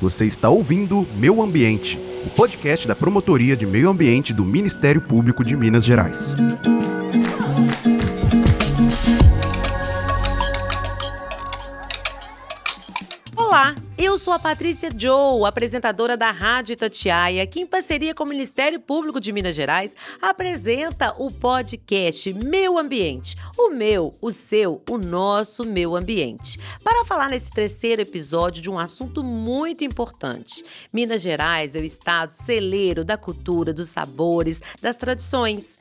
Você está ouvindo Meu Ambiente, o podcast da Promotoria de Meio Ambiente do Ministério Público de Minas Gerais. Eu sou a Patrícia Joe, apresentadora da Rádio Itatiaia, que em parceria com o Ministério Público de Minas Gerais apresenta o podcast Meu Ambiente. O meu, o seu, o nosso meu ambiente. Para falar nesse terceiro episódio de um assunto muito importante. Minas Gerais é o estado celeiro da cultura, dos sabores, das tradições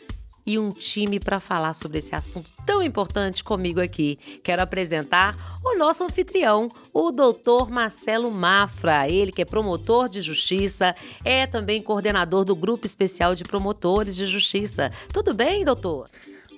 e um time para falar sobre esse assunto tão importante comigo aqui. Quero apresentar o nosso anfitrião, o doutor Marcelo Mafra, ele que é promotor de justiça, é também coordenador do Grupo Especial de Promotores de Justiça. Tudo bem, doutor?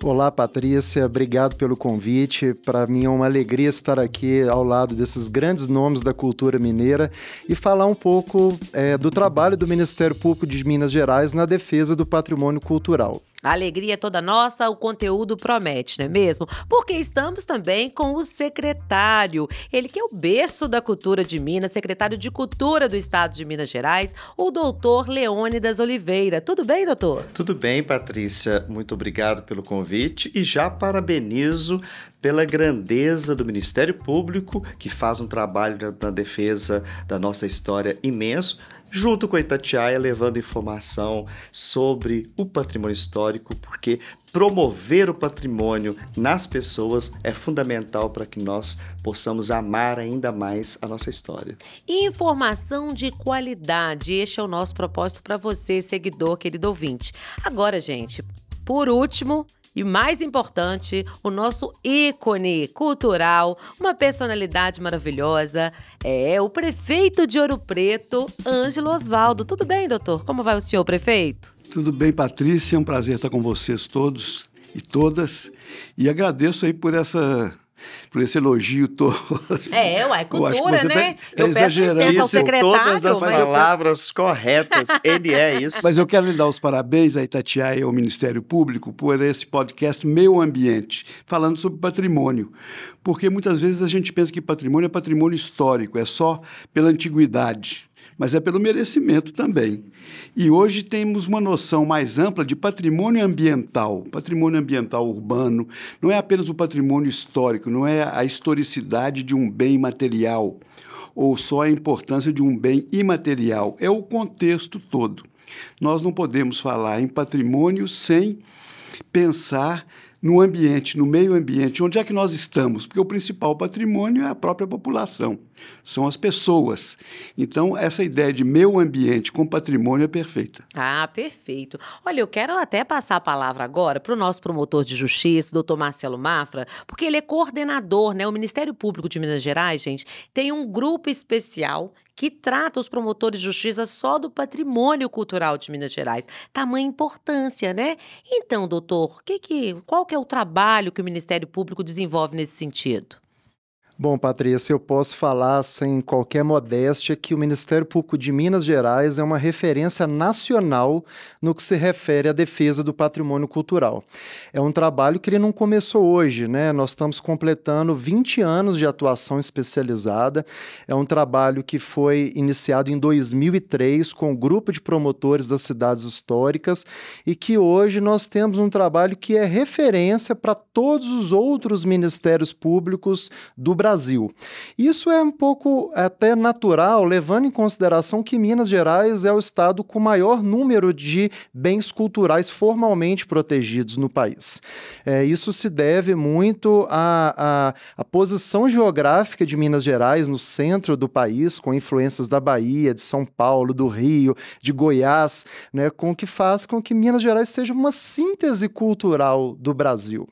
Olá, Patrícia, obrigado pelo convite. Para mim é uma alegria estar aqui ao lado desses grandes nomes da cultura mineira e falar um pouco é, do trabalho do Ministério Público de Minas Gerais na defesa do patrimônio cultural. A alegria é toda nossa, o conteúdo promete, não é mesmo? Porque estamos também com o secretário, ele que é o berço da cultura de Minas, secretário de Cultura do Estado de Minas Gerais, o doutor Leônidas Oliveira. Tudo bem, doutor? Tudo bem, Patrícia. Muito obrigado pelo convite e já parabenizo pela grandeza do Ministério Público, que faz um trabalho na defesa da nossa história imenso junto com a Itatiaia, levando informação sobre o patrimônio histórico, porque promover o patrimônio nas pessoas é fundamental para que nós possamos amar ainda mais a nossa história. Informação de qualidade, este é o nosso propósito para você, seguidor, querido ouvinte. Agora, gente, por último, e mais importante, o nosso ícone cultural, uma personalidade maravilhosa, é o prefeito de Ouro Preto, Ângelo Osvaldo. Tudo bem, doutor? Como vai o senhor, prefeito? Tudo bem, Patrícia. É um prazer estar com vocês todos e todas. E agradeço aí por essa por esse elogio todo. É, ué, cultura, né? Tá, eu peço licença ao secretário. todas as palavras corretas, ele é isso. Mas eu quero lhe dar os parabéns a Itatiaia e ao Ministério Público por esse podcast Meio Ambiente, falando sobre patrimônio. Porque muitas vezes a gente pensa que patrimônio é patrimônio histórico, é só pela antiguidade mas é pelo merecimento também. E hoje temos uma noção mais ampla de patrimônio ambiental, patrimônio ambiental urbano. Não é apenas o patrimônio histórico, não é a historicidade de um bem material ou só a importância de um bem imaterial, é o contexto todo. Nós não podemos falar em patrimônio sem pensar no ambiente, no meio ambiente, onde é que nós estamos? Porque o principal patrimônio é a própria população, são as pessoas. Então, essa ideia de meio ambiente com patrimônio é perfeita. Ah, perfeito. Olha, eu quero até passar a palavra agora para o nosso promotor de justiça, doutor Marcelo Mafra, porque ele é coordenador, né? O Ministério Público de Minas Gerais, gente, tem um grupo especial que trata os promotores de justiça só do patrimônio cultural de Minas Gerais. Tamanha importância, né? Então, doutor, que que, qual que é o trabalho que o Ministério Público desenvolve nesse sentido? Bom, Patrícia, eu posso falar sem qualquer modéstia que o Ministério Público de Minas Gerais é uma referência nacional no que se refere à defesa do patrimônio cultural. É um trabalho que ele não começou hoje, né? Nós estamos completando 20 anos de atuação especializada. É um trabalho que foi iniciado em 2003 com o um grupo de promotores das cidades históricas e que hoje nós temos um trabalho que é referência para todos os outros ministérios públicos do Brasil Brasil. Isso é um pouco até natural, levando em consideração que Minas Gerais é o estado com maior número de bens culturais formalmente protegidos no país. É, isso se deve muito à, à, à posição geográfica de Minas Gerais no centro do país, com influências da Bahia, de São Paulo, do Rio, de Goiás, né, com que faz com que Minas Gerais seja uma síntese cultural do Brasil.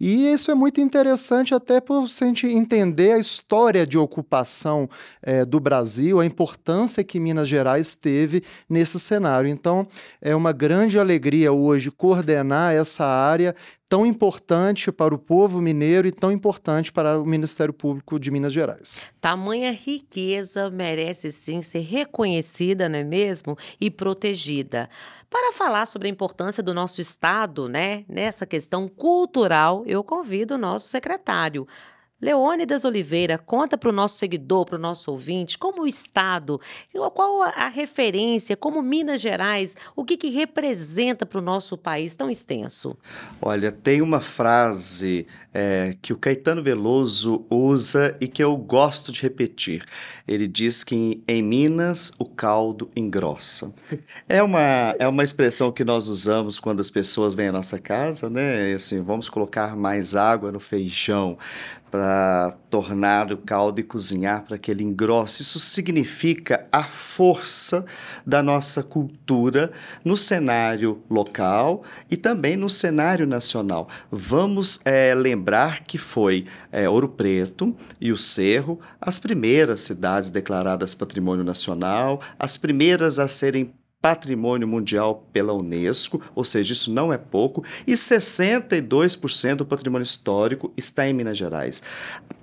E isso é muito interessante até por a gente entender entender a história de ocupação é, do Brasil, a importância que Minas Gerais teve nesse cenário. Então, é uma grande alegria hoje coordenar essa área tão importante para o povo mineiro e tão importante para o Ministério Público de Minas Gerais. Tamanha riqueza merece sim ser reconhecida, não é mesmo? E protegida. Para falar sobre a importância do nosso Estado, né, nessa questão cultural, eu convido o nosso secretário, Leônidas Oliveira, conta para o nosso seguidor, para o nosso ouvinte, como o Estado, qual a referência, como Minas Gerais, o que, que representa para o nosso país tão extenso? Olha, tem uma frase é, que o Caetano Veloso usa e que eu gosto de repetir. Ele diz que em Minas o caldo engrossa. É uma, é uma expressão que nós usamos quando as pessoas vêm à nossa casa, né? Assim, vamos colocar mais água no feijão para tornar o caldo e cozinhar para que ele engrosse. Isso significa a força da nossa cultura no cenário local e também no cenário nacional. Vamos é, lembrar que foi é, Ouro Preto e o Cerro as primeiras cidades declaradas Patrimônio Nacional, as primeiras a serem patrimônio mundial pela Unesco, ou seja, isso não é pouco, e 62% do patrimônio histórico está em Minas Gerais.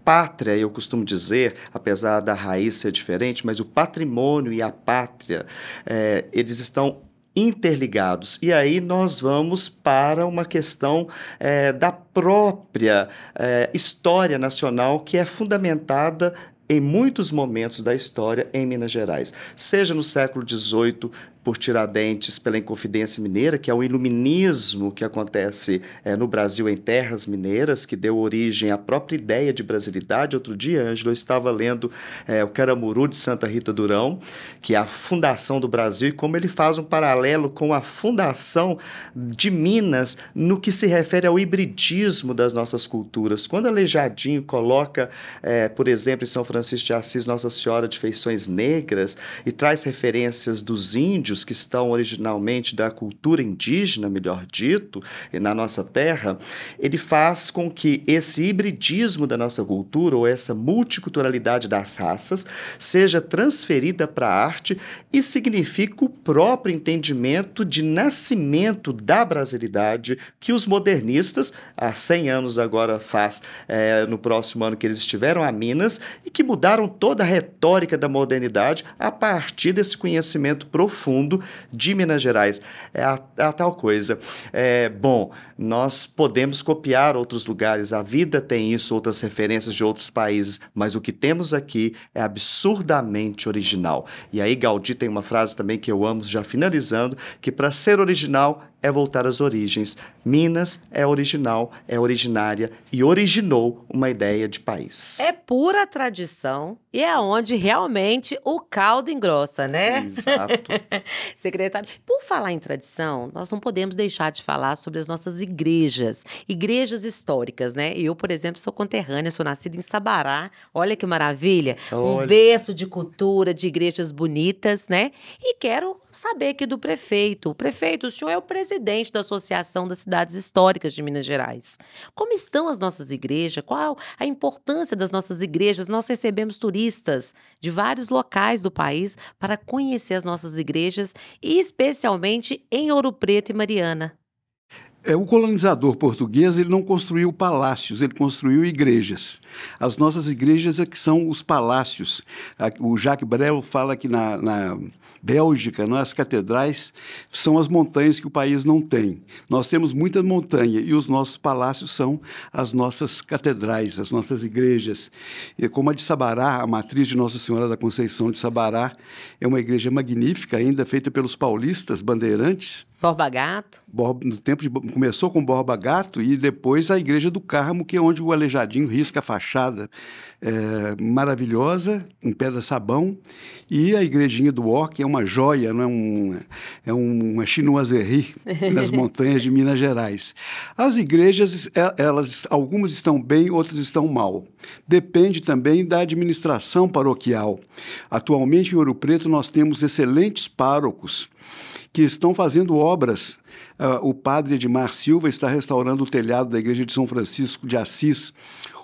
Pátria, eu costumo dizer, apesar da raiz ser diferente, mas o patrimônio e a pátria, é, eles estão interligados. E aí nós vamos para uma questão é, da própria é, história nacional que é fundamentada em muitos momentos da história em Minas Gerais, seja no século XVIII, por Tiradentes pela Inconfidência Mineira, que é o iluminismo que acontece é, no Brasil em terras mineiras, que deu origem à própria ideia de brasilidade. Outro dia, Ângelo, eu estava lendo é, o Caramuru de Santa Rita Durão, que é a fundação do Brasil, e como ele faz um paralelo com a fundação de Minas no que se refere ao hibridismo das nossas culturas. Quando Aleijadinho coloca, é, por exemplo, em São Francisco de Assis, Nossa Senhora de Feições Negras, e traz referências dos índios, índios que estão originalmente da cultura indígena, melhor dito, na nossa terra, ele faz com que esse hibridismo da nossa cultura, ou essa multiculturalidade das raças, seja transferida para a arte e significa o próprio entendimento de nascimento da brasilidade que os modernistas, há 100 anos agora faz, é, no próximo ano que eles estiveram a Minas, e que mudaram toda a retórica da modernidade a partir desse conhecimento profundo mundo de Minas Gerais. É a, é a tal coisa. É, bom, nós podemos copiar outros lugares, a vida tem isso, outras referências de outros países, mas o que temos aqui é absurdamente original. E aí Gaudí tem uma frase também que eu amo, já finalizando, que para ser original é voltar às origens. Minas é original, é originária e originou uma ideia de país. É pura tradição e é onde realmente o caldo engrossa, né? Exato. Secretário, por falar em tradição, nós não podemos deixar de falar sobre as nossas igrejas, igrejas históricas, né? Eu, por exemplo, sou conterrânea, sou nascida em Sabará. Olha que maravilha! Olha. Um berço de cultura, de igrejas bonitas, né? E quero saber aqui do prefeito. O prefeito, o senhor é o presidente da Associação das Cidades Históricas de Minas Gerais. Como estão as nossas igrejas? Qual a importância das nossas igrejas? Nós recebemos turistas de vários locais do país para conhecer as nossas igrejas e especialmente em Ouro Preto e Mariana. É, o colonizador português ele não construiu palácios, ele construiu igrejas. As nossas igrejas é que são os palácios. O Jacques Brel fala que na, na Bélgica, né, as catedrais são as montanhas que o país não tem. Nós temos muita montanha e os nossos palácios são as nossas catedrais, as nossas igrejas. E como a de Sabará, a matriz de Nossa Senhora da Conceição de Sabará, é uma igreja magnífica, ainda feita pelos paulistas bandeirantes Borba Gato. no tempo de, começou com Borba Gato e depois a Igreja do Carmo, que é onde o Aleijadinho risca a fachada é, maravilhosa, em pedra sabão, e a Igrejinha do Ó, que é uma joia, não é, um, é uma chinoiserie nas montanhas de Minas Gerais. As igrejas, é, elas, algumas estão bem, outras estão mal. Depende também da administração paroquial. Atualmente em Ouro Preto nós temos excelentes párocos que estão fazendo obras. Uh, o padre Edmar Silva está restaurando o telhado da igreja de São Francisco de Assis.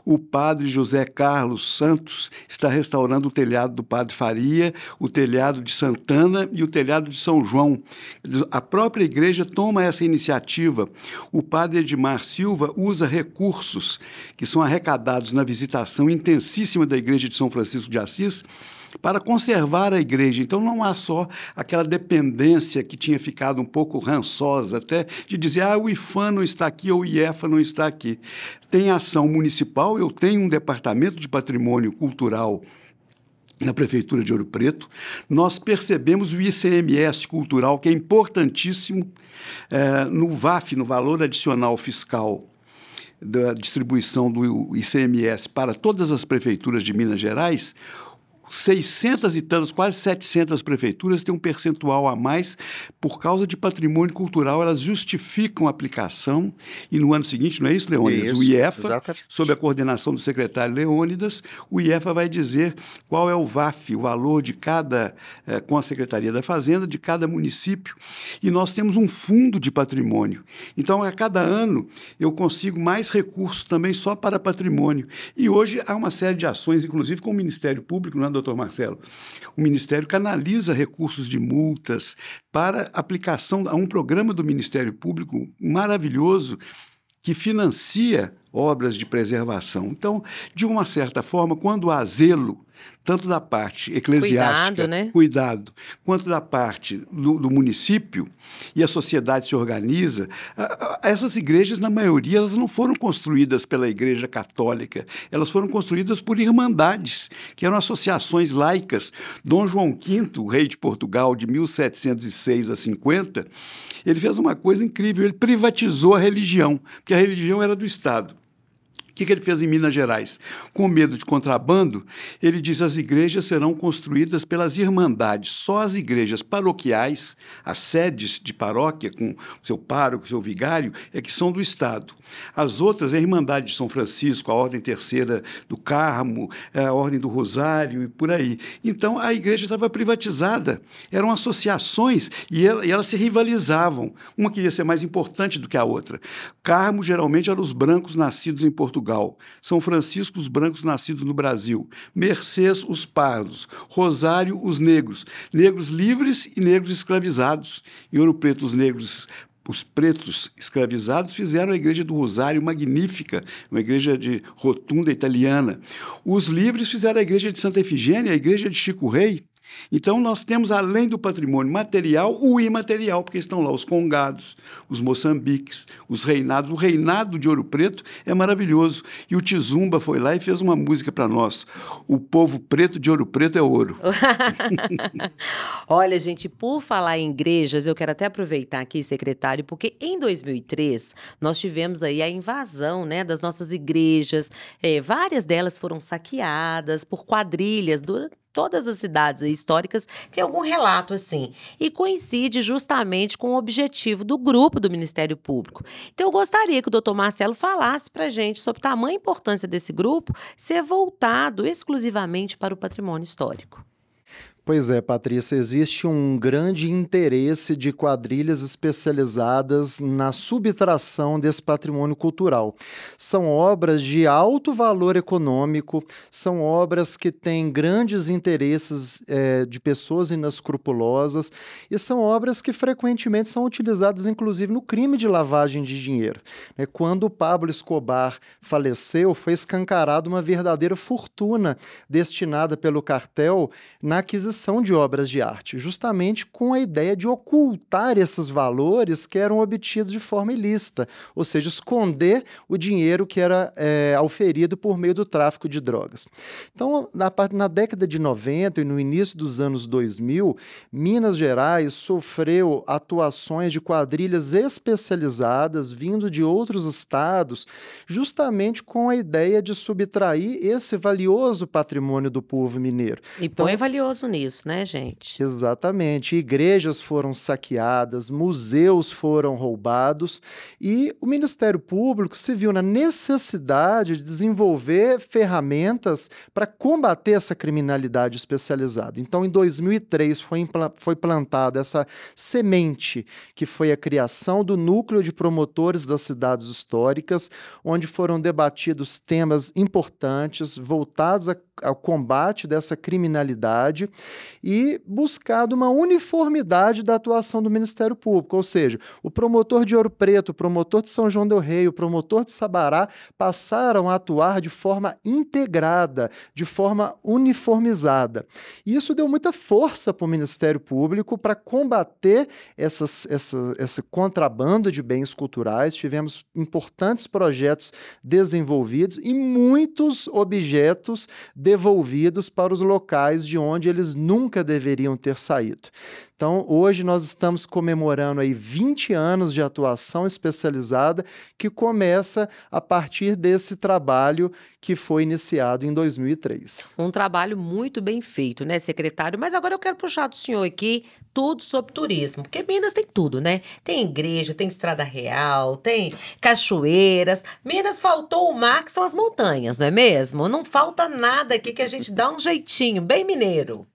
O padre José Carlos Santos está restaurando o telhado do Padre Faria, o telhado de Santana e o telhado de São João. A própria igreja toma essa iniciativa. O padre Edmar Silva usa recursos que são arrecadados na visitação intensíssima da igreja de São Francisco de Assis para conservar a igreja. Então não há só aquela dependência que tinha ficado um pouco rançosa até de dizer ah, o IFAM não está aqui ou o IEFA não está aqui. Tem ação municipal, eu tenho um departamento de patrimônio cultural na Prefeitura de Ouro Preto, nós percebemos o ICMS cultural, que é importantíssimo é, no VAF, no Valor Adicional Fiscal da distribuição do ICMS para todas as prefeituras de Minas Gerais, 600 e tantas, quase 700 prefeituras têm um percentual a mais por causa de patrimônio cultural, elas justificam a aplicação e no ano seguinte, não é isso, Leônidas? Isso, o IEFA, exatamente. sob a coordenação do secretário Leônidas, o IEFA vai dizer qual é o VAF, o valor de cada, eh, com a Secretaria da Fazenda, de cada município, e nós temos um fundo de patrimônio. Então, a cada ano, eu consigo mais recursos também só para patrimônio. E hoje há uma série de ações, inclusive com o Ministério Público, não é, doutor Marcelo? O Ministério canaliza recursos de multas para aplicação a um programa do Ministério Público maravilhoso que financia obras de preservação. Então, de uma certa forma, quando há zelo, tanto da parte eclesiástica, cuidado, né? cuidado quanto da parte do, do, município, e a sociedade se organiza, essas igrejas, na maioria, elas não foram construídas pela Igreja Católica, elas foram construídas por irmandades, que eram associações laicas. Dom João V, rei de Portugal, de 1706 a 50, ele fez uma coisa incrível, ele privatizou a religião, porque a religião era do Estado que, que ele fez em Minas Gerais? Com medo de contrabando, ele diz as igrejas serão construídas pelas irmandades. Só as igrejas paroquiais, as sedes de paróquia, com seu pároco, seu vigário, é que são do Estado. As outras, a Irmandade de São Francisco, a Ordem Terceira do Carmo, a Ordem do Rosário e por aí. Então, a igreja estava privatizada. Eram associações e, elas se rivalizavam. Uma queria ser mais importante do que a outra. Carmo, geralmente, eram os brancos nascidos em Portugal. Portugal, São Francisco os brancos nascidos no Brasil, Mercês os pardos, Rosário os negros, negros livres e negros escravizados. Em Ouro Preto os negros os pretos escravizados fizeram a igreja do Rosário magnífica, uma igreja de rotunda italiana. Os livres fizeram a igreja de Santa Efigênia, a igreja de Chico Rei, então, nós temos, além do patrimônio material, o imaterial, porque estão lá os congados, os moçambiques, os reinados. O reinado de Ouro Preto é maravilhoso. E o Tizumba foi lá e fez uma música para nós. O povo preto de Ouro Preto é ouro. Olha, gente, por falar em igrejas, eu quero até aproveitar aqui, secretário, porque em 2003 nós tivemos aí a invasão né, das nossas igrejas. É, várias delas foram saqueadas por quadrilhas durante todas as cidades históricas têm algum relato assim. E coincide justamente com o objetivo do grupo do Ministério Público. Então, eu gostaria que o doutor Marcelo falasse para a gente sobre a tamanha importância desse grupo ser voltado exclusivamente para o patrimônio histórico. Pois é, Patrícia, existe um grande interesse de quadrilhas especializadas na subtração desse patrimônio cultural. São obras de alto valor econômico, são obras que têm grandes interesses é, de pessoas inescrupulosas e são obras que frequentemente são utilizadas, inclusive, no crime de lavagem de dinheiro. É, quando Pablo Escobar faleceu, foi escancarada uma verdadeira fortuna destinada pelo cartel na aquisição de obras de arte, justamente com a ideia de ocultar esses valores que eram obtidos de forma ilícita, ou seja, esconder o dinheiro que era é, auferido por meio do tráfico de drogas. Então, na, na década de 90 e no início dos anos 2000, Minas Gerais sofreu atuações de quadrilhas especializadas vindo de outros estados, justamente com a ideia de subtrair esse valioso patrimônio do povo mineiro. E então, põe valioso nisso isso, né, gente? Exatamente. Igrejas foram saqueadas, museus foram roubados e o Ministério Público se viu na necessidade de desenvolver ferramentas para combater essa criminalidade especializada. Então, em 2003 foi, foi plantada essa semente que foi a criação do núcleo de promotores das cidades históricas, onde foram debatidos temas importantes voltados a ao combate dessa criminalidade e buscado uma uniformidade da atuação do Ministério Público, ou seja, o promotor de Ouro Preto, o promotor de São João del Rei, o promotor de Sabará passaram a atuar de forma integrada, de forma uniformizada. E isso deu muita força para o Ministério Público para combater essas, essa, esse contrabando de bens culturais. Tivemos importantes projetos desenvolvidos e muitos objetos devolvidos para os locais de onde eles nunca deveriam ter saído. Então, hoje nós estamos comemorando aí 20 anos de atuação especializada que começa a partir desse trabalho que foi iniciado em 2003. Um trabalho muito bem feito, né, secretário? Mas agora eu quero puxar do senhor aqui tudo sobre turismo, porque Minas tem tudo, né? Tem igreja, tem estrada real, tem cachoeiras. Minas faltou o mar, que são as montanhas, não é mesmo? Não falta nada aqui que a gente dá um jeitinho, bem mineiro.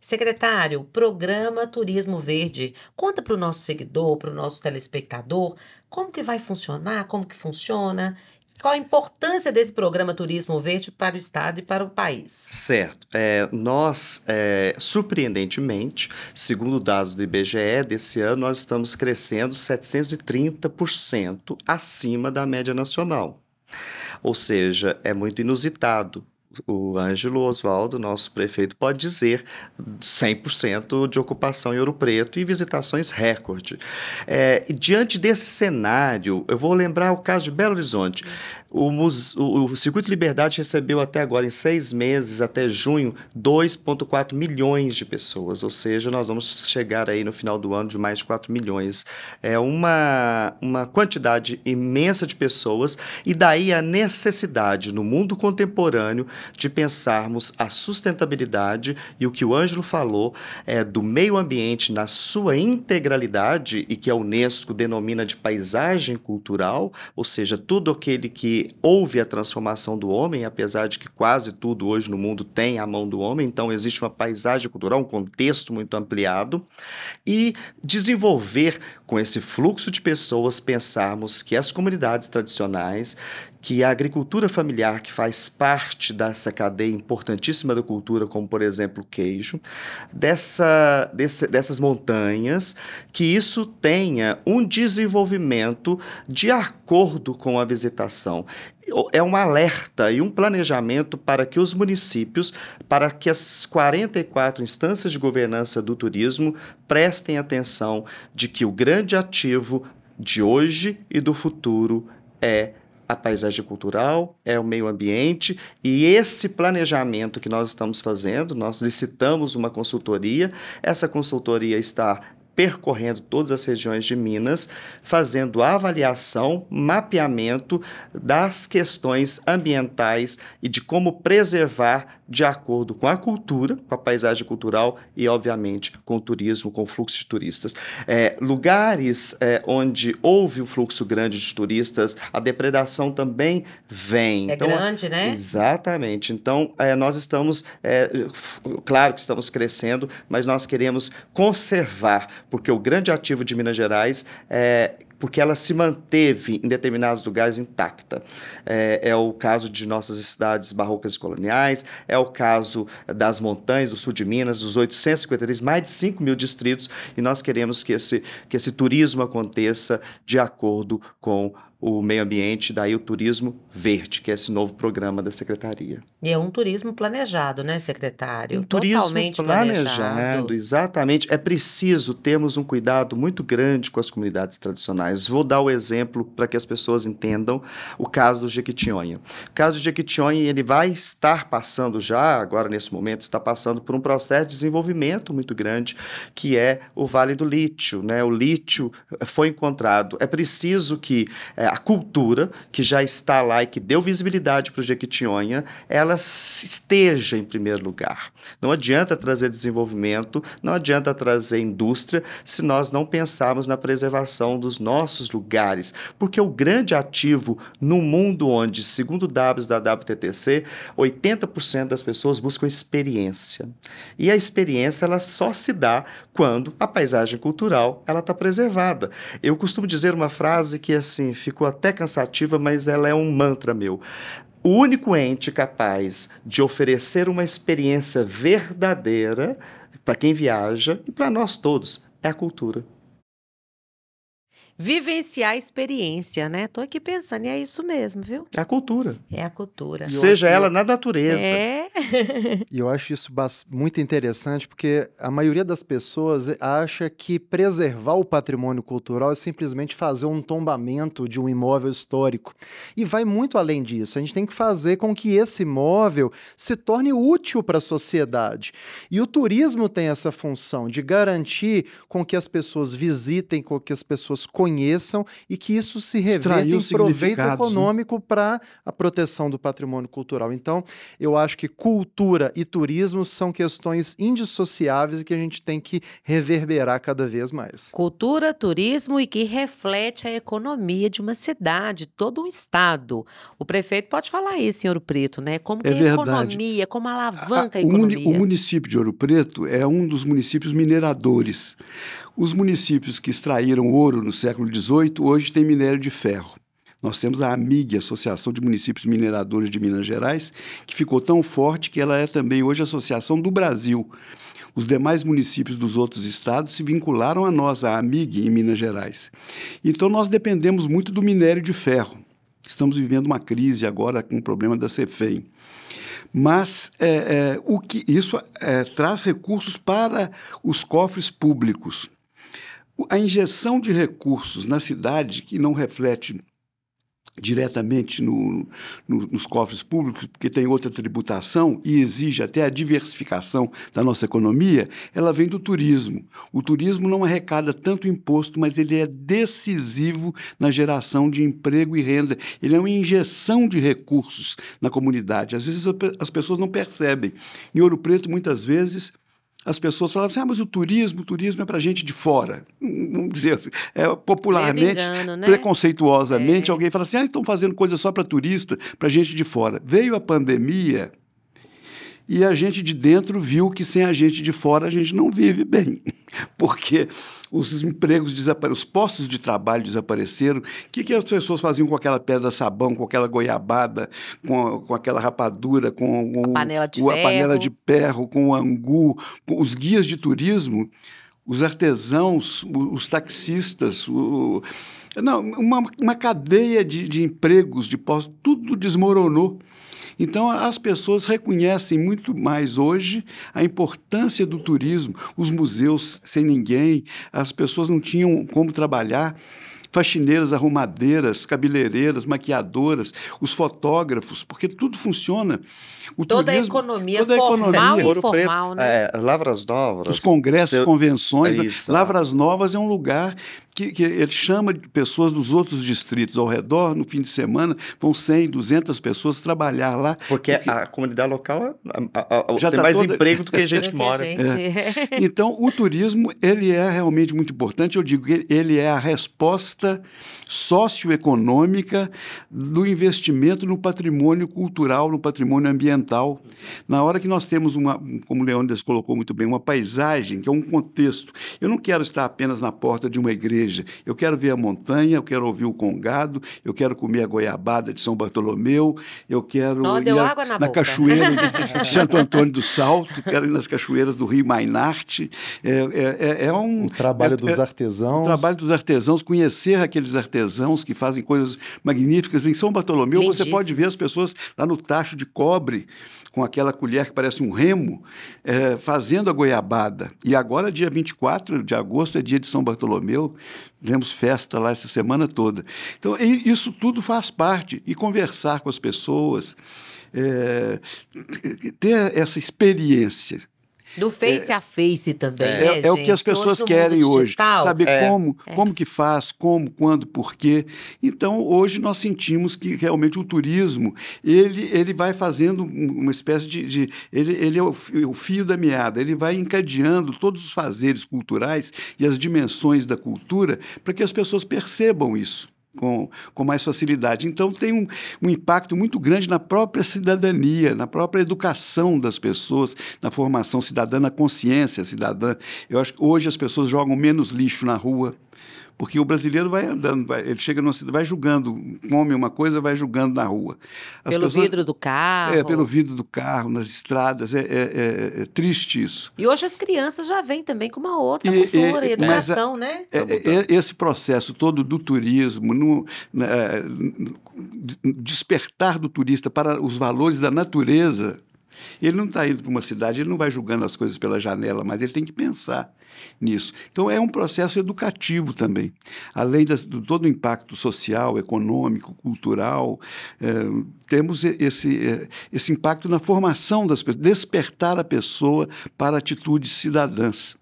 Secretário, programa Turismo Verde. Conta para o nosso seguidor, para o nosso telespectador, como que vai funcionar, como que funciona qual a importância desse programa Turismo Verde para o Estado e para o país? Certo. É, nós, é, surpreendentemente, segundo dados do IBGE, desse ano nós estamos crescendo 730% acima da média nacional. Ou seja, é muito inusitado o Ângelo Oswaldo, nosso prefeito, pode dizer 100% de ocupação em Ouro Preto e visitações recorde. É, diante desse cenário, eu vou lembrar o caso de Belo Horizonte. O, o, Circuito Liberdade recebeu até agora, em seis meses, até junho, 2,4 milhões de pessoas, ou seja, nós vamos chegar aí no final do ano de mais de 4 milhões. É uma, uma quantidade imensa de pessoas, e daí a necessidade no mundo contemporâneo de pensarmos a sustentabilidade e o que o Ângelo falou é do meio ambiente na sua integralidade e que a Unesco denomina de paisagem cultural, ou seja, tudo aquele que houve a transformação do homem, apesar de que quase tudo hoje no mundo tem a mão do homem, então existe uma paisagem cultural, um contexto muito ampliado, e desenvolver com esse fluxo de pessoas pensarmos que as comunidades tradicionais que a agricultura familiar, que faz parte dessa cadeia importantíssima da cultura, como por exemplo o queijo, dessa, desse, dessas montanhas, que isso tenha um desenvolvimento de acordo com a visitação. É um alerta e um planejamento para que os municípios, para que as 44 instâncias de governança do turismo prestem atenção de que o grande ativo de hoje e do futuro é a paisagem cultural, é o meio ambiente, e esse planejamento que nós estamos fazendo, nós licitamos uma consultoria, essa consultoria está percorrendo todas as regiões de Minas, fazendo avaliação, mapeamento das questões ambientais e de como preservar de acordo com a cultura, com a paisagem cultural e, obviamente, com o turismo, com o fluxo de turistas. É, lugares é, onde houve um fluxo grande de turistas, a depredação também vem. É então, grande, né? Exatamente. Então, é, nós estamos, é, claro que estamos crescendo, mas nós queremos conservar, porque o grande ativo de Minas Gerais é porque ela se manteve em determinados lugares intacta. É, é, o caso de nossas cidades barrocas e coloniais, é o caso das montanhas do sul de Minas, dos 853, mais de 5 mil distritos, e nós queremos que esse, que esse turismo aconteça de acordo com o meio ambiente, daí o turismo verde, que é esse novo programa da secretaria. E é um turismo planejado, né, secretário? Um Totalmente turismo planejado, planejado. Exatamente. É preciso termos um cuidado muito grande com as comunidades tradicionais. Vou dar o exemplo para que as pessoas entendam o caso do Jequitinhonha. O caso do Jequitinhonha, ele vai estar passando já, agora nesse momento, está passando por um processo de desenvolvimento muito grande, que é o Vale do Lítio. Né? O lítio foi encontrado. É preciso que é, a cultura, que já está lá e que deu visibilidade para o Jequitinhonha, ela esteja em primeiro lugar. Não adianta trazer desenvolvimento, não adianta trazer indústria, se nós não pensarmos na preservação dos nossos lugares. Porque o grande ativo no mundo onde, segundo dados da WTTC, 80% das pessoas buscam experiência. E a experiência ela só se dá quando a paisagem cultural ela está preservada. Eu costumo dizer uma frase que assim ficou até cansativa, mas ela é um mantra meu. o único ente capaz de oferecer uma experiência verdadeira para quem viaja e para nós todos é a cultura vivenciar a experiência, né? Tô aqui pensando, e é isso mesmo, viu? É a cultura. É a cultura. Seja ela na natureza. É. e eu acho isso muito interessante porque a maioria das pessoas acha que preservar o patrimônio cultural é simplesmente fazer um tombamento de um imóvel histórico. E vai muito além disso. A gente tem que fazer com que esse imóvel se torne útil para a sociedade. E o turismo tem essa função de garantir com que as pessoas visitem, com que as pessoas conheçam conheçam e que isso se reverta em proveito né? econômico né? para a proteção do patrimônio cultural. Então, eu acho que cultura e turismo são questões indissociáveis e que a gente tem que reverberar cada vez mais. Cultura, turismo e que reflete a economia de uma cidade, todo um estado. O prefeito pode falar isso em Ouro Preto, né? Como é que é a economia, como alavanca a, a economia. O município de Ouro Preto é um dos municípios mineradores. Os municípios que extraíram ouro no século XVIII hoje têm minério de ferro. Nós temos a AMIG, Associação de Municípios Mineradores de Minas Gerais, que ficou tão forte que ela é também hoje a Associação do Brasil. Os demais municípios dos outros estados se vincularam a nós, a AMIG, em Minas Gerais. Então, nós dependemos muito do minério de ferro. Estamos vivendo uma crise agora com o problema da CEFEM. Mas é, é, o que isso é, traz recursos para os cofres públicos a injeção de recursos na cidade, que não reflete diretamente no, no, nos cofres públicos, porque tem outra tributação e exige até a diversificação da nossa economia, ela vem do turismo. O turismo não arrecada tanto imposto, mas ele é decisivo na geração de emprego e renda. Ele é uma injeção de recursos na comunidade. Às vezes as pessoas não percebem. Em Ouro Preto, muitas vezes, as pessoas falavam assim, ah, mas o turismo, o turismo é para gente de fora. Vamos dizer assim, é, popularmente, engano, né? preconceituosamente, é. alguém fala assim, ah, estão fazendo coisa só para turista, para gente de fora. Veio a pandemia e a gente de dentro viu que sem a gente de fora a gente não vive bem, porque os empregos desapareceram, os postos de trabalho desapareceram. O que, que as pessoas faziam com aquela pedra sabão, com aquela goiabada, com, com aquela rapadura, com, com a panela de, com a panela de ferro, com o angu, com os guias de turismo, os artesãos, os taxistas, o, não, uma, uma cadeia de, de empregos, de postos, tudo desmoronou. Então, as pessoas reconhecem muito mais hoje a importância do turismo, os museus sem ninguém, as pessoas não tinham como trabalhar faxineiras, arrumadeiras, cabeleireiras, maquiadoras, os fotógrafos, porque tudo funciona. O toda turismo, a economia toda formal a economia. e informal, né? É, Lavras Novas. Os congressos, seu... convenções. Né? Isso, Lavras Novas é um lugar que, que, ele chama de pessoas dos outros distritos ao redor, no fim de semana, vão 100, 200 pessoas trabalhar lá. Porque, porque... a comunidade local a, a, já tem tá mais toda... emprego do que a gente que mora. Gente... É. Então, o turismo, ele é realmente muito importante. Eu digo que ele é a resposta socioeconômica do investimento no patrimônio cultural, no patrimônio ambiental. Na hora que nós temos uma, como o Leônidas colocou muito bem, uma paisagem, que é um contexto. Eu não quero estar apenas na porta de uma igreja. Eu quero ver a montanha, eu quero ouvir o congado, eu quero comer a goiabada de São Bartolomeu, eu quero não, ir a, na, na cachoeira de Santo Antônio do Salto, quero ir nas cachoeiras do Rio Mainarte. É, é, é, é um... O trabalho é, dos é artesãos. O trabalho dos artesãos, conhecer aqueles artesãos artesãos que fazem coisas magníficas. Em São Bartolomeu, você pode ver as pessoas lá no tacho de cobre, com aquela colher que parece um remo, é, fazendo a goiabada. E agora, dia 24 de agosto, é dia de São Bartolomeu, temos festa lá essa semana toda. Então, isso tudo faz parte. E conversar com as pessoas, é, ter essa experiência do face é, a face também, é, né, é, é o que as pessoas querem hoje. Saber é. como, é. como que faz, como, quando, por quê. Então, hoje nós sentimos que realmente o turismo, ele, ele vai fazendo uma espécie de... de ele, ele é o, o fio da meada, ele vai encadeando todos os fazeres culturais e as dimensões da cultura para que as pessoas percebam isso com, com mais facilidade. Então, tem um, um, impacto muito grande na própria cidadania, na própria educação das pessoas, na formação cidadã, na consciência cidadã. Eu acho que hoje as pessoas jogam menos lixo na rua, porque o brasileiro vai andando, vai, ele chega numa cidade, vai julgando, come uma coisa, vai julgando na rua. As pelo pessoas, vidro do carro. É, pelo vidro do carro, nas estradas, é, é, é, é triste isso. E hoje as crianças já vêm também com uma outra e, cultura e, educação, a, né? É, é, esse processo todo do turismo, no, na, despertar do turista para os valores da natureza, ele não está indo para uma cidade, ele não vai julgando as coisas pela janela, mas ele tem que pensar nisso. Então, é um processo educativo também. Além de todo o impacto social, econômico, cultural, é, temos esse, é, esse impacto na formação das pessoas, despertar a pessoa para atitudes cidadãs.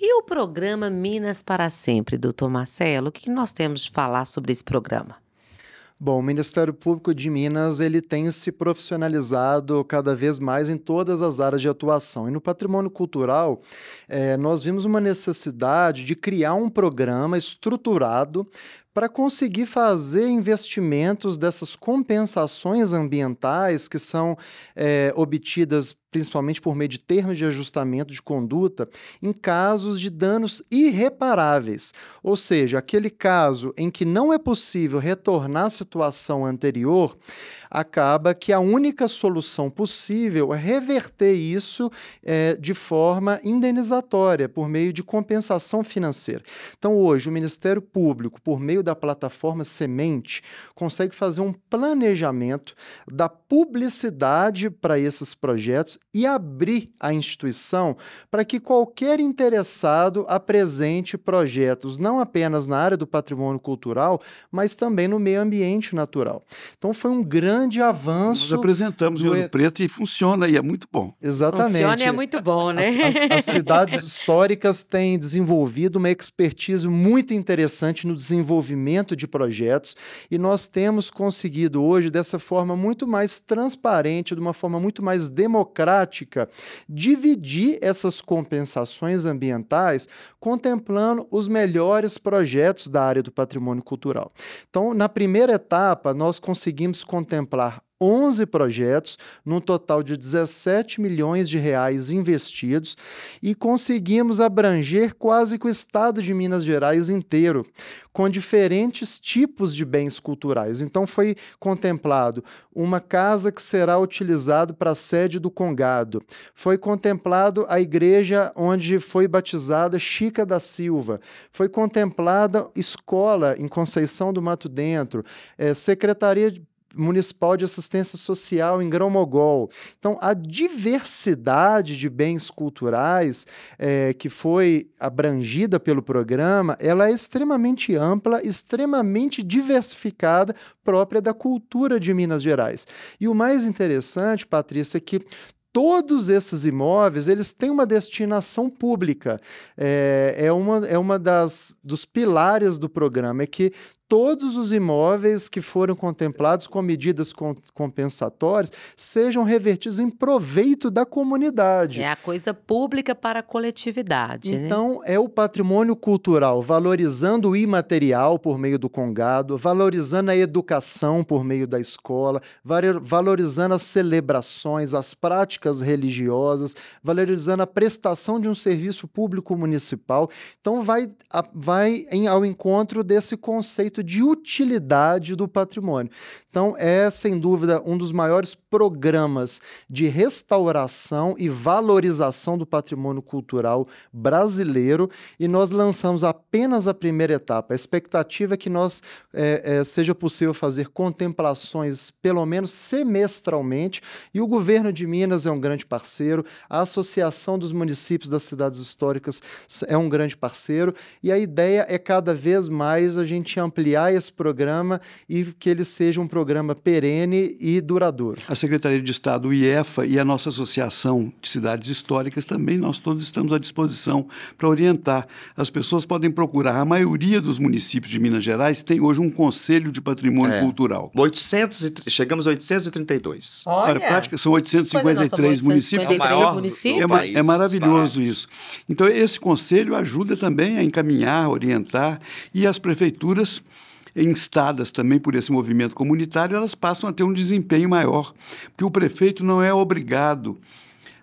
E o programa Minas para Sempre, doutor Marcelo? O que nós temos de falar sobre esse programa? Bom, o Ministério Público de Minas ele tem se profissionalizado cada vez mais em todas as áreas de atuação. E no patrimônio cultural, é, nós vimos uma necessidade de criar um programa estruturado para conseguir fazer investimentos dessas compensações ambientais que são é, obtidas principalmente por meio de termos de ajustamento de conduta, em casos de danos irreparáveis. Ou seja, aquele caso em que não é possível retornar à situação anterior, acaba que a única solução possível é reverter isso é, de forma indenizatória, por meio de compensação financeira. Então, hoje, o Ministério Público, por meio da plataforma Semente, consegue fazer um planejamento da publicidade para esses projetos e abrir a instituição para que qualquer interessado apresente projetos, não apenas na área do patrimônio cultural, mas também no meio ambiente natural. Então, foi um grande grande avanço. Nós apresentamos o Ouro Preto e funciona e é muito bom. Exatamente. Funciona e é muito bom, né? As, as, as cidades históricas têm desenvolvido uma expertise muito interessante no desenvolvimento de projetos e nós temos conseguido hoje, dessa forma muito mais transparente, de uma forma muito mais democrática, dividir essas compensações ambientais contemplando os melhores projetos da área do patrimônio cultural. Então, na primeira etapa, nós conseguimos contemplar contemplar 11 projetos, num total de 17 milhões de reais investidos, e conseguimos abranger quase que o estado de Minas Gerais inteiro, com diferentes tipos de bens culturais. Então foi contemplado uma casa que será utilizado para a sede do Congado. Foi contemplado a igreja onde foi batizada Chica da Silva. Foi contemplada escola em Conceição do Mato Dentro, é, Secretaria Municipal de Assistência Social em Grão-Mogol. Então, a diversidade de bens culturais é, que foi abrangida pelo programa, ela é extremamente ampla, extremamente diversificada, própria da cultura de Minas Gerais. E o mais interessante, Patrícia, é que todos esses imóveis eles têm uma destinação pública. É, é uma, é uma das dos pilares do programa, é que todos os imóveis que foram contemplados com medidas compensatórias sejam revertidos em proveito da comunidade. É a coisa pública para a coletividade. Né? Então, né? é o patrimônio cultural valorizando o imaterial por meio do congado, valorizando a educação por meio da escola, valorizando as celebrações, as práticas religiosas, valorizando a prestação de um serviço público municipal. Então, vai, vai em, ao encontro desse conceito conceito de utilidade do patrimônio. Então, é sem dúvida um dos maiores programas de restauração e valorização do patrimônio cultural brasileiro e nós lançamos apenas a primeira etapa. A expectativa é que nós é, é, seja possível fazer contemplações pelo menos semestralmente e o governo de Minas é um grande parceiro, a Associação dos Municípios das Cidades Históricas é um grande parceiro e a ideia é cada vez mais a gente ampliar ampliar esse programa e que ele seja um programa perene e duradouro. A Secretaria de Estado, o IEFA e a nossa Associação de Cidades Históricas também, nós todos estamos à disposição para orientar. As pessoas podem procurar. A maioria dos municípios de Minas Gerais tem hoje um Conselho de Patrimônio é. Cultural. 800 e, chegamos a 832. Olha, prática, são 853 municípios. É, maior municípios. É, é maravilhoso isso. Então, esse conselho ajuda também a encaminhar, orientar, e as prefeituras instadas também por esse movimento comunitário, elas passam a ter um desempenho maior, porque o prefeito não é obrigado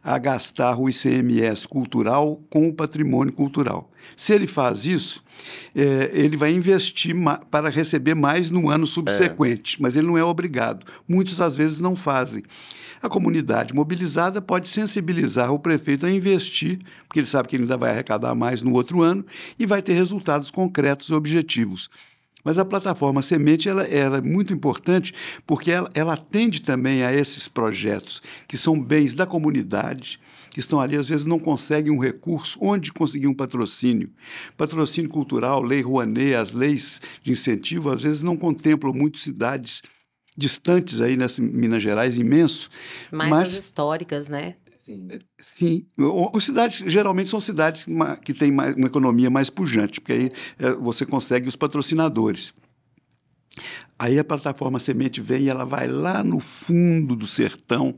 a gastar o ICMS cultural com o patrimônio cultural. Se ele faz isso, é, ele vai investir para receber mais no ano subsequente, é. mas ele não é obrigado. Muitos, às vezes, não fazem. A comunidade mobilizada pode sensibilizar o prefeito a investir, porque ele sabe que ele ainda vai arrecadar mais no outro ano e vai ter resultados concretos e objetivos. Mas a plataforma Semente ela, ela é muito importante porque ela, ela atende também a esses projetos, que são bens da comunidade, que estão ali, às vezes não conseguem um recurso, onde conseguir um patrocínio. Patrocínio cultural, lei Rouanet, as leis de incentivo, às vezes não contemplam muito cidades distantes aí nessas Minas Gerais, imenso. Mais mas, as históricas, né? Sim. Sim. As cidades geralmente são cidades que têm uma economia mais pujante, porque aí é, você consegue os patrocinadores. Aí a plataforma Semente vem e ela vai lá no fundo do sertão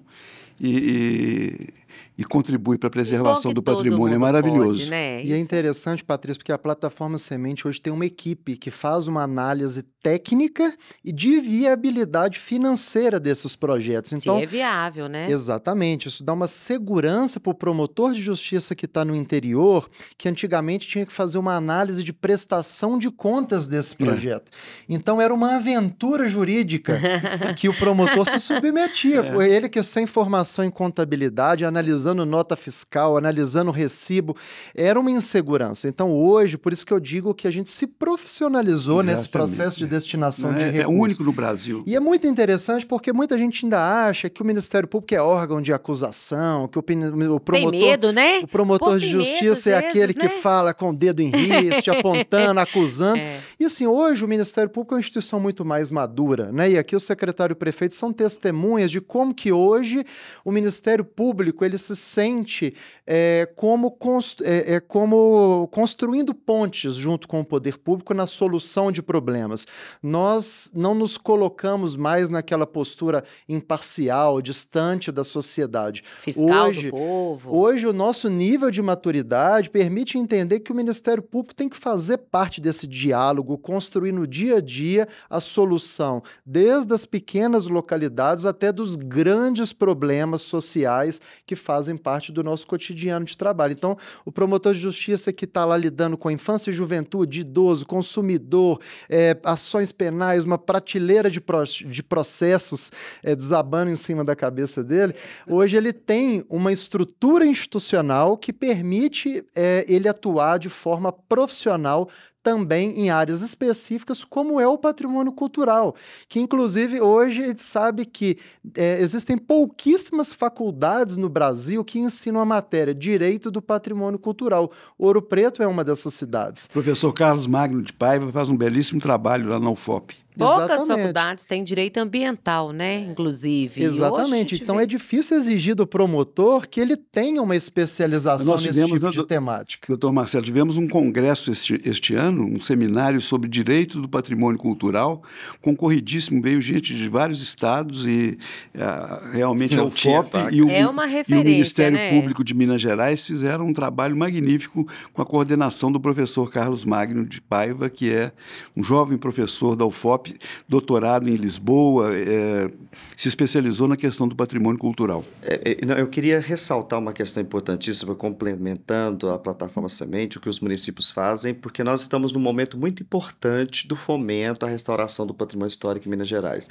e, e contribui para a preservação do patrimônio. É maravilhoso. Pode, né? E é interessante, Patrícia, porque a plataforma Semente hoje tem uma equipe que faz uma análise técnica e de viabilidade financeira desses projetos. Então, Se é viável, né? Exatamente. Isso dá uma segurança para o promotor de justiça que está no interior, que antigamente tinha que fazer uma análise de prestação de contas desse é. projeto. É. Então, era uma aventura jurídica que o promotor se submetia. É. Ele que sem formação em contabilidade, analisando analisando nota fiscal, analisando recibo, era uma insegurança. Então, hoje, por isso que eu digo que a gente se profissionalizou Exatamente. nesse processo de destinação é, de recursos. É único no Brasil. E é muito interessante porque muita gente ainda acha que o Ministério Público é órgão de acusação, que o, o promotor, Tem medo, né? o promotor de justiça medo, é aquele vezes, que né? fala com o dedo em riste, apontando, acusando. É. E assim, hoje o Ministério Público é uma instituição muito mais madura, né? E aqui o secretário e o prefeito são testemunhas de como que hoje o Ministério Público ele se sente é, como, const, é, é, como construindo pontes junto com o poder público na solução de problemas. Nós não nos colocamos mais naquela postura imparcial, distante da sociedade. Fiscal hoje, do povo. Hoje, o nosso nível de maturidade permite entender que o Ministério Público tem que fazer parte desse diálogo, construir no dia a dia a solução, desde as pequenas localidades até dos grandes problemas sociais que fazem fazem parte do nosso cotidiano de trabalho. Então, o promotor de justiça que está lá lidando com infância e juventude, idoso, consumidor, é, ações penais, uma prateleira de, pro, de processos é, desabando em cima da cabeça dele, hoje ele tem uma estrutura institucional que permite é, ele atuar de forma profissional também em áreas específicas, como é o patrimônio cultural, que inclusive hoje a gente sabe que é, existem pouquíssimas faculdades no Brasil que ensinam a matéria Direito do Patrimônio Cultural. Ouro Preto é uma dessas cidades. O professor Carlos Magno de Paiva faz um belíssimo trabalho lá na UFOP. Poucas Exatamente. faculdades têm direito ambiental, né? Inclusive. Exatamente. Então vê... é difícil exigir do promotor que ele tenha uma especialização Nós tivemos, nesse tipo de temática. Doutor Marcelo, tivemos um congresso este, este ano, um seminário sobre direito do patrimônio cultural, concorridíssimo, veio gente de vários estados e uh, realmente Não a UFOP e o, é uma e o Ministério né? Público de Minas Gerais fizeram um trabalho magnífico com a coordenação do professor Carlos Magno de Paiva, que é um jovem professor da UFOP doutorado em Lisboa, é, se especializou na questão do patrimônio cultural. É, é, não, eu queria ressaltar uma questão importantíssima, complementando a plataforma Semente, o que os municípios fazem, porque nós estamos num momento muito importante do fomento à restauração do patrimônio histórico em Minas Gerais.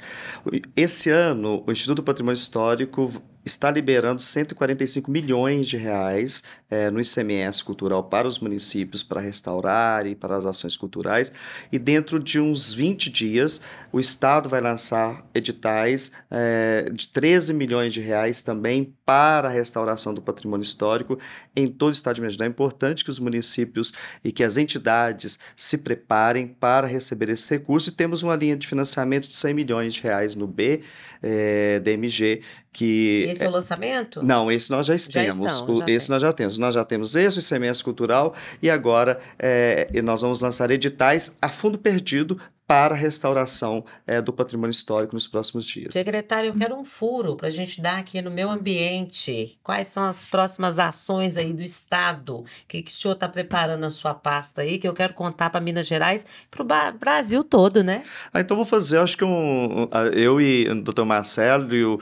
Esse ano, o Instituto do Patrimônio Histórico está liberando 145 milhões de reais é, no ICMS cultural para os municípios para restaurar e para as ações culturais. E dentro de uns 20 dias, o Estado vai lançar editais é, de 13 milhões de reais também para a restauração do patrimônio histórico em todo o Estado de Minas Gerais. É importante que os municípios e que as entidades se preparem para receber esse recurso. E temos uma linha de financiamento de 100 milhões de reais no B, é, DMG, que... Esse é o lançamento? Não, esse nós já temos. Já estão, já esse tem. nós já temos. Nós já temos esse, o ICMS cultural, e agora é, nós vamos lançar editais a fundo perdido para a restauração é, do patrimônio histórico nos próximos dias. Secretário, eu quero um furo para a gente dar aqui no meu ambiente. Quais são as próximas ações aí do Estado? O que, que o senhor está preparando na sua pasta aí, que eu quero contar para Minas Gerais, para o Brasil todo, né? Ah, então vou fazer, acho que um, eu e o doutor Marcelo e o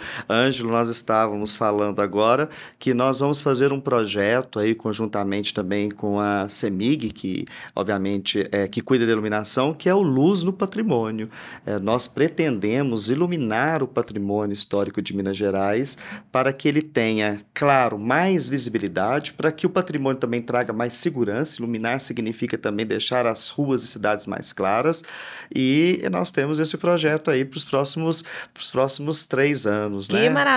Ângelo, nós estávamos falando agora que nós vamos fazer um projeto aí conjuntamente também com a CEMIG, que obviamente é que cuida da iluminação, que é o Luz no patrimônio. É, nós pretendemos iluminar o patrimônio histórico de Minas Gerais para que ele tenha, claro, mais visibilidade, para que o patrimônio também traga mais segurança. Iluminar significa também deixar as ruas e cidades mais claras. E nós temos esse projeto aí para os próximos, próximos três anos. Que né? maravilha!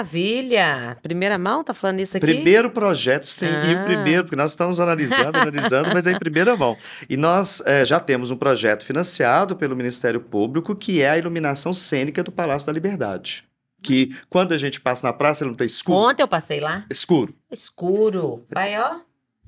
Primeira mão, tá falando isso aqui? Primeiro projeto, sim, ah. e o primeiro, porque nós estamos analisando, analisando, mas é em primeira mão. E nós é, já temos um projeto financiado pelo Ministério Público, que é a iluminação cênica do Palácio da Liberdade. Que quando a gente passa na praça, ele não tem escuro. Ontem eu passei lá. Escuro. Escuro. Vai, ó.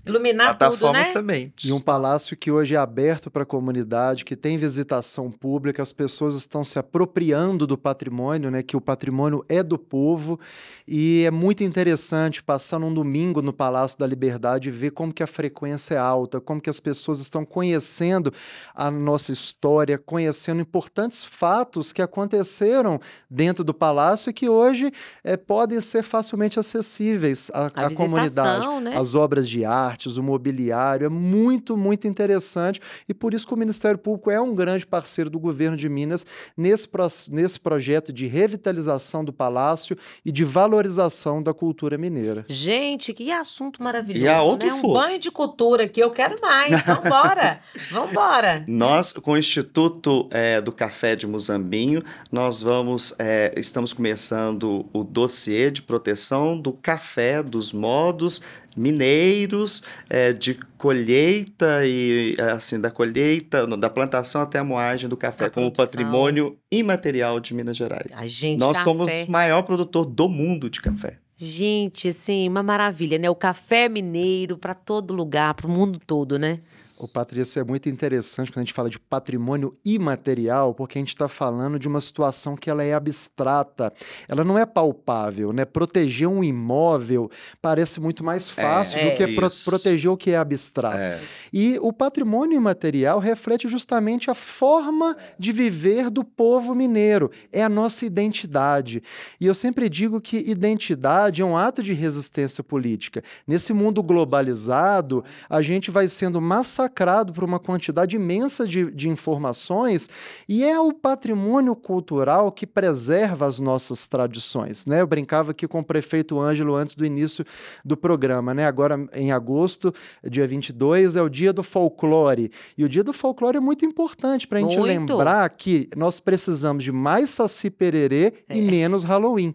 Iluminar tudo, né? Semente. E um palácio que hoje é aberto para a comunidade, que tem visitação pública, as pessoas estão se apropriando do patrimônio, né? Que o patrimônio é do povo e é muito interessante passar num domingo no Palácio da Liberdade e ver como que a frequência é alta, como que as pessoas estão conhecendo a nossa história, conhecendo importantes fatos que aconteceram dentro do palácio e que hoje é, podem ser facilmente acessíveis à, à comunidade. Né? As obras de arte artes, o mobiliário, é muito, muito interessante e por isso que o Ministério Público é um grande parceiro do governo de Minas nesse, pro, nesse projeto de revitalização do palácio e de valorização da cultura mineira. Gente, que assunto maravilhoso, e a outro né? Um banho de cultura aqui, eu quero mais, vambora, vambora. Nós, com o Instituto é, do Café de Muzambinho, nós vamos, é, estamos começando o dossiê de proteção do café, dos modos mineiros é, de colheita e assim da colheita, da plantação até a moagem do café a como produção. patrimônio imaterial de Minas Gerais. Ai, gente, Nós café. somos o maior produtor do mundo de café. Gente, assim, uma maravilha, né? O café mineiro para todo lugar, para o mundo todo, né? O Patrícia é muito interessante quando a gente fala de patrimônio imaterial, porque a gente está falando de uma situação que ela é abstrata, ela não é palpável, né? Proteger um imóvel parece muito mais fácil é, do que é pro proteger o que é abstrato. É. E o patrimônio imaterial reflete justamente a forma de viver do povo mineiro, é a nossa identidade. E eu sempre digo que identidade é um ato de resistência política. Nesse mundo globalizado, a gente vai sendo massacrado massacrado por uma quantidade imensa de, de informações e é o patrimônio cultural que preserva as nossas tradições. Né? Eu brincava aqui com o prefeito Ângelo antes do início do programa. Né? Agora, em agosto, dia 22, é o dia do folclore. E o dia do folclore é muito importante para a gente lembrar que nós precisamos de mais Saci Pererê é. e menos Halloween,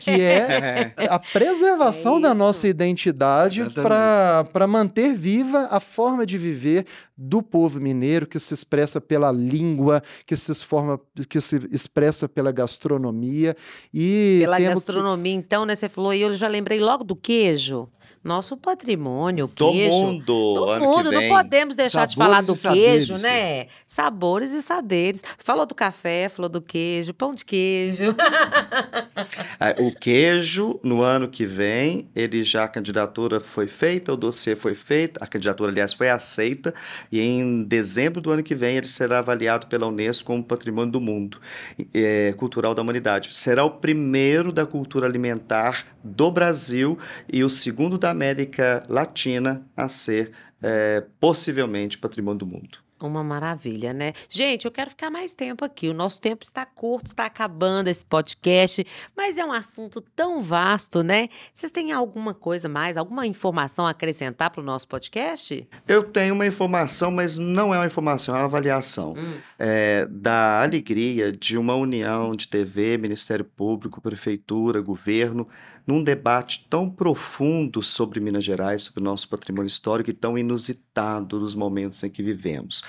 que é a preservação é da nossa identidade para manter viva a forma de viver do povo mineiro que se expressa pela língua, que se forma, que se expressa pela gastronomia e pela gastronomia, que... então, né? Você falou e eu já lembrei logo do queijo nosso patrimônio, o queijo. Do mundo, do ano mundo. Não podemos deixar Sabores de falar do queijo, saberes, né? Sabores e saberes. Falou do café, falou do queijo, pão de queijo. Ah, o queijo, no ano que vem, ele já a candidatura foi feita, o dossiê foi feito, a candidatura, aliás, foi aceita, e em dezembro do ano que vem ele será avaliado pela Unesco como patrimônio do mundo é, cultural da humanidade. Será o primeiro da cultura alimentar do Brasil e o segundo da América Latina a ser é, possivelmente patrimônio do mundo. Uma maravilha, né? Gente, eu quero ficar mais tempo aqui. O nosso tempo está curto, está acabando esse podcast, mas é um assunto tão vasto, né? Vocês têm alguma coisa mais, alguma informação a acrescentar para o nosso podcast? Eu tenho uma informação, mas não é uma informação, é uma avaliação Hum. é, da alegria de uma união de TV, Ministério Público, Prefeitura, Governo, num debate tão profundo sobre Minas Gerais, sobre o nosso patrimônio histórico e tão inusitado nos momentos em que vivemos.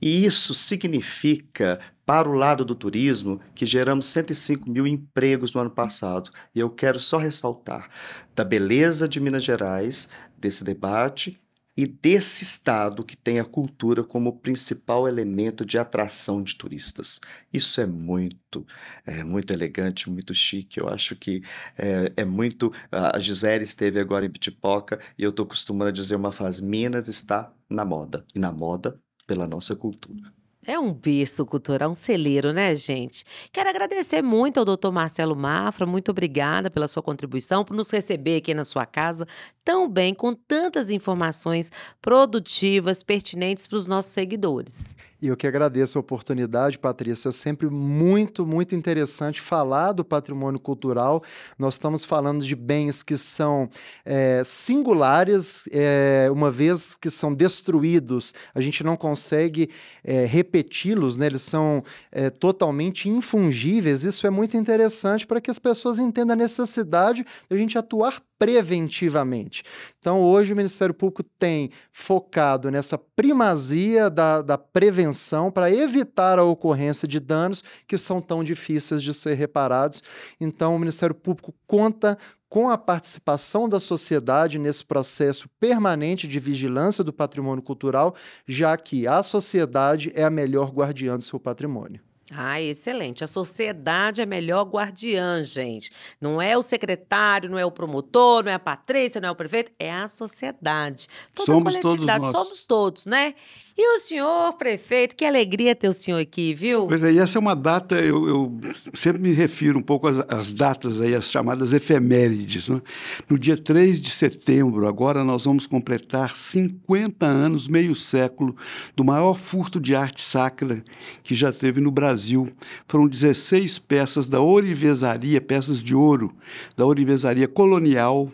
E isso significa, para o lado do turismo, que geramos 105 mil empregos no ano passado. E eu quero só ressaltar da beleza de Minas Gerais, desse debate, e desse estado que tem a cultura como principal elemento de atração de turistas. Isso é muito, é muito elegante, muito chique. Eu acho que é, é muito. A Gisele esteve agora em Bitipoca e eu estou acostumando a dizer uma frase: Minas está na moda e na moda pela nossa cultura. É um berço cultural, um celeiro, né, gente? Quero agradecer muito ao doutor Marcelo Mafra, muito obrigada pela sua contribuição, por nos receber aqui na sua casa tão bem, com tantas informações produtivas, pertinentes para os nossos seguidores. E eu que agradeço a oportunidade, Patrícia. É sempre muito, muito interessante falar do patrimônio cultural. Nós estamos falando de bens que são é, singulares, é, uma vez que são destruídos, a gente não consegue é, repeti-los, né? eles são é, totalmente infungíveis. Isso é muito interessante para que as pessoas entendam a necessidade de a gente atuar preventivamente. Então, hoje o Ministério Público tem focado nessa primazia da, da prevenção para evitar a ocorrência de danos que são tão difíceis de ser reparados. Então, o Ministério Público conta com a participação da sociedade nesse processo permanente de vigilância do patrimônio cultural, já que a sociedade é a melhor guardiã do seu patrimônio. Ah, excelente. A sociedade é melhor guardiã, gente. Não é o secretário, não é o promotor, não é a Patrícia, não é o prefeito, é a sociedade. Toda somos a coletividade, todos nós. somos todos, né? E o senhor, prefeito, que alegria ter o senhor aqui, viu? Pois é, e essa é uma data, eu, eu sempre me refiro um pouco às, às, datas aí, as chamadas efemérides. Né? No dia 3 de setembro, agora nós vamos completar 50 anos, meio século, do maior furto de arte sacra que já teve no Brasil. Foram 16 peças da orivesaria, peças de ouro, da orivesaria colonial,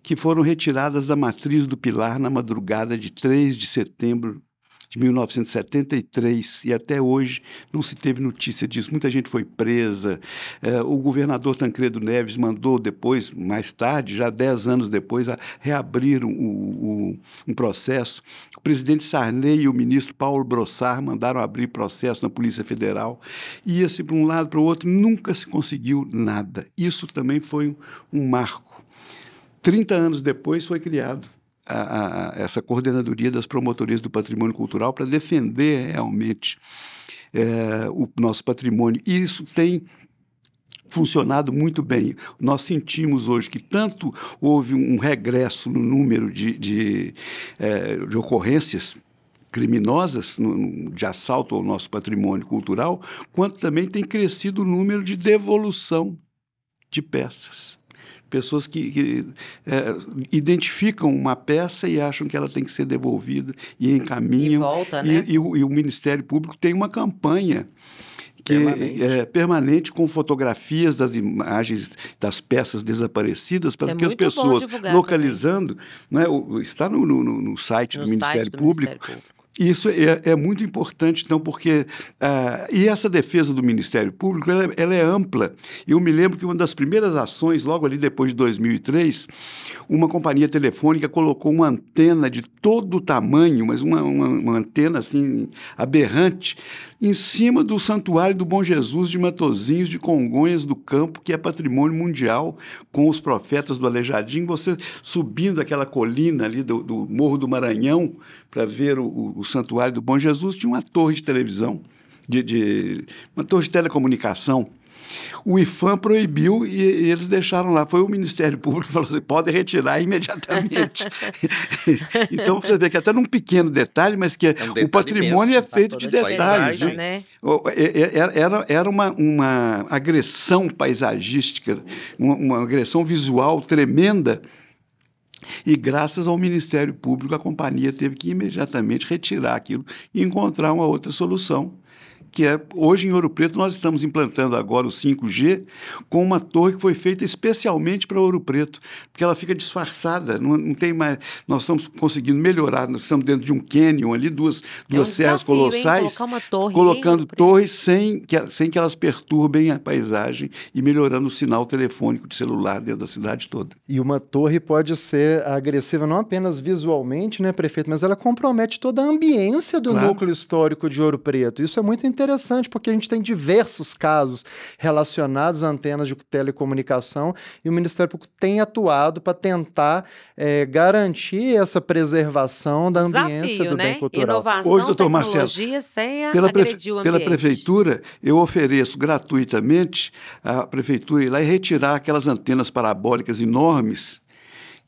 que foram retiradas da matriz do Pilar na madrugada de 3 de setembro de 1973 e até hoje não se teve notícia disso. Muita gente foi presa. É, o governador Tancredo Neves mandou depois, mais tarde, já dez anos depois, a reabrir o, um processo. O presidente Sarney e o ministro Paulo Brossard mandaram abrir processo na Polícia Federal. Ia-se para um lado para o outro, nunca se conseguiu nada. Isso também foi um, um marco. 30 anos depois foi criado a, a, essa coordenadoria das promotorias do patrimônio cultural para defender realmente é, o nosso patrimônio. E isso tem funcionado muito bem. Nós sentimos hoje que tanto houve um regresso no número de, de, é, de ocorrências criminosas no, de assalto ao nosso patrimônio cultural, quanto também tem crescido o número de devolução de peças pessoas que, que é, identificam uma peça e acham que ela tem que ser devolvida e encaminham. E volta, né? E, e, o, e o Ministério Público tem uma campanha que permanente. é permanente com fotografias das imagens das peças desaparecidas para é que as pessoas localizando, né, está no, no, no site, do, Ministério do Ministério Público isso é, é, muito importante, então, porque. Uh, e essa defesa do Ministério Público ela, ela, é ampla. Eu me lembro que uma das primeiras ações, logo ali depois de 2003, uma companhia telefônica colocou uma antena de todo o tamanho, mas uma, uma, uma antena assim aberrante, em cima do Santuário do Bom Jesus de Matozinhos de Congonhas do Campo, que é patrimônio mundial, com os profetas do Aleijadinho, você subindo aquela colina ali do, do Morro do Maranhão para ver o, o, Santuário do Bom Jesus, tinha uma torre de televisão, de, de uma torre de telecomunicação o IFAM proibiu e, e, eles deixaram lá. Foi o Ministério Público que falou assim: pode retirar imediatamente. então você vê que até num pequeno detalhe, mas que é um o patrimônio é feito de detalhes. Né? Era, era uma, uma agressão paisagística, uma, uma agressão visual tremenda. E graças ao Ministério Público, a companhia teve que imediatamente retirar aquilo e encontrar uma outra solução que é hoje em Ouro Preto nós estamos implantando agora o 5G com uma torre que foi feita especialmente para Ouro Preto, porque ela fica disfarçada, não, não tem mais. Nós estamos conseguindo melhorar, nós estamos dentro de um canyon ali, duas, duas é um serras desafio, colossais, torre, colocando torres sem que, sem que elas perturbem a paisagem e melhorando o sinal telefônico de celular dentro da cidade toda. E uma torre pode ser agressiva não apenas visualmente, né, prefeito, mas ela compromete toda a ambiência do claro. núcleo histórico de Ouro Preto. Isso é muito interessante interessante, porque a gente tem diversos casos relacionados a antenas de telecomunicação e o Ministério Público tem atuado para tentar é, garantir essa preservação da Desafio, ambiência do né? bem cultural. Inovação, Hoje, doutor tecnologia Marcelo, sem Pela, prefe- pela prefeitura, eu ofereço gratuitamente a prefeitura ir lá e retirar aquelas antenas parabólicas enormes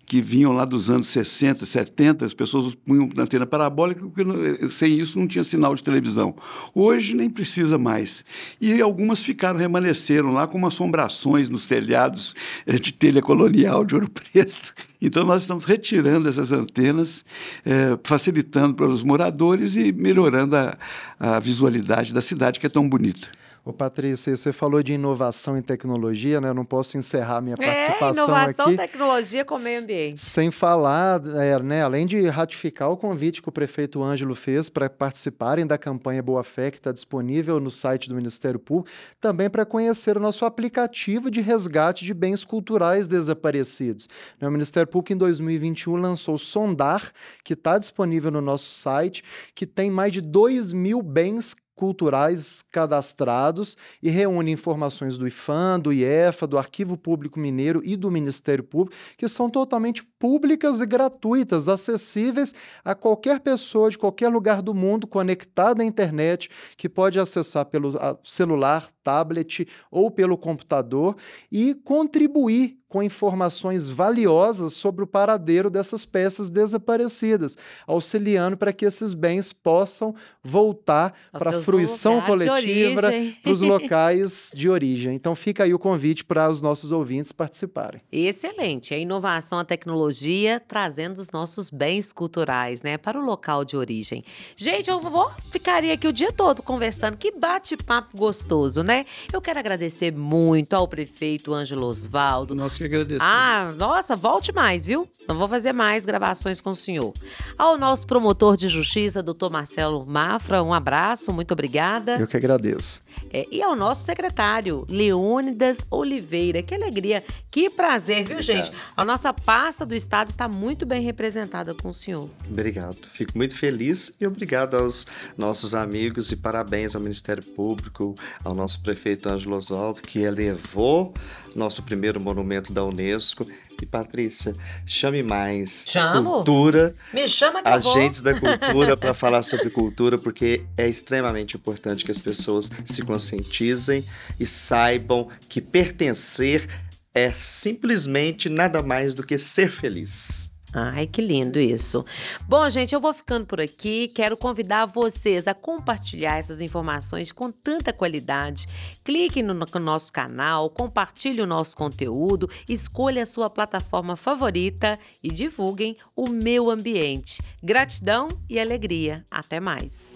que vinham lá dos anos 60, 70, as pessoas punham na antena parabólica, porque não- sem isso não tinha sinal de televisão. Hoje nem precisa mais. E algumas ficaram, remanesceram lá como assombrações nos telhados eh, de telha colonial de Ouro Preto. Então nós estamos retirando essas antenas, eh, facilitando para os moradores e melhorando a, a visualidade da cidade, que é tão bonita. Ô, Patrícia, você falou de inovação em tecnologia, né? Eu não posso encerrar minha É, participação inovação, aqui. tecnologia com meio ambiente. Sem falar, é, né, além de ratificar o convite que o prefeito Ângelo fez para participarem da campanha Boa Fé, que está disponível no site do Ministério Público, também para conhecer o nosso aplicativo de resgate de bens culturais desaparecidos. Né, O Ministério Público, em 2021, lançou o Sondar, que está disponível no nosso site, que tem mais de 2 mil bens culturais cadastrados e reúne informações do IFAM, do IEFA, do Arquivo Público Mineiro e do Ministério Público, que são totalmente públicas e gratuitas, acessíveis a qualquer pessoa de qualquer lugar do mundo conectada à internet, que pode acessar pelo celular, tablet ou pelo computador e contribuir com informações valiosas sobre o paradeiro dessas peças desaparecidas, auxiliando para que esses bens possam voltar para a fruição coletiva, para os locais de origem. Então fica aí o convite para os nossos ouvintes participarem. Excelente. A inovação, a tecnologia trazendo os nossos bens culturais, né, para o local de origem. Gente, eu vou ficaria aqui o dia todo conversando. Que bate-papo gostoso, né? Eu quero agradecer muito ao prefeito Ângelo Osvaldo. Nós que agradecemos. Ah, nossa, volte mais, viu? Não vou fazer mais gravações com o senhor. Ao nosso promotor de justiça, doutor Marcelo Mafra, um abraço, muito obrigada. Eu que agradeço. É, e ao nosso secretário, Leônidas Oliveira. Que alegria, que prazer, viu, gente? A nossa pasta do Estado está muito bem representada com o senhor. Obrigado. Fico muito feliz e obrigado aos nossos amigos e parabéns ao Ministério Público, ao nosso prefeito Ângelo Oswaldo, que elevou nosso primeiro monumento da Unesco. E Patrícia, chame mais Chamo. cultura, Me chama que agentes da cultura para falar sobre cultura, porque é extremamente importante que as pessoas se conscientizem e saibam que pertencer é simplesmente nada mais do que ser feliz. Ai, que lindo isso. Bom, gente, eu vou ficando por aqui. Quero convidar vocês a compartilhar essas informações com tanta qualidade. Clique no, no nosso canal, compartilhe o nosso conteúdo, escolha a sua plataforma favorita e divulguem o meu ambiente. Gratidão e alegria. Até mais.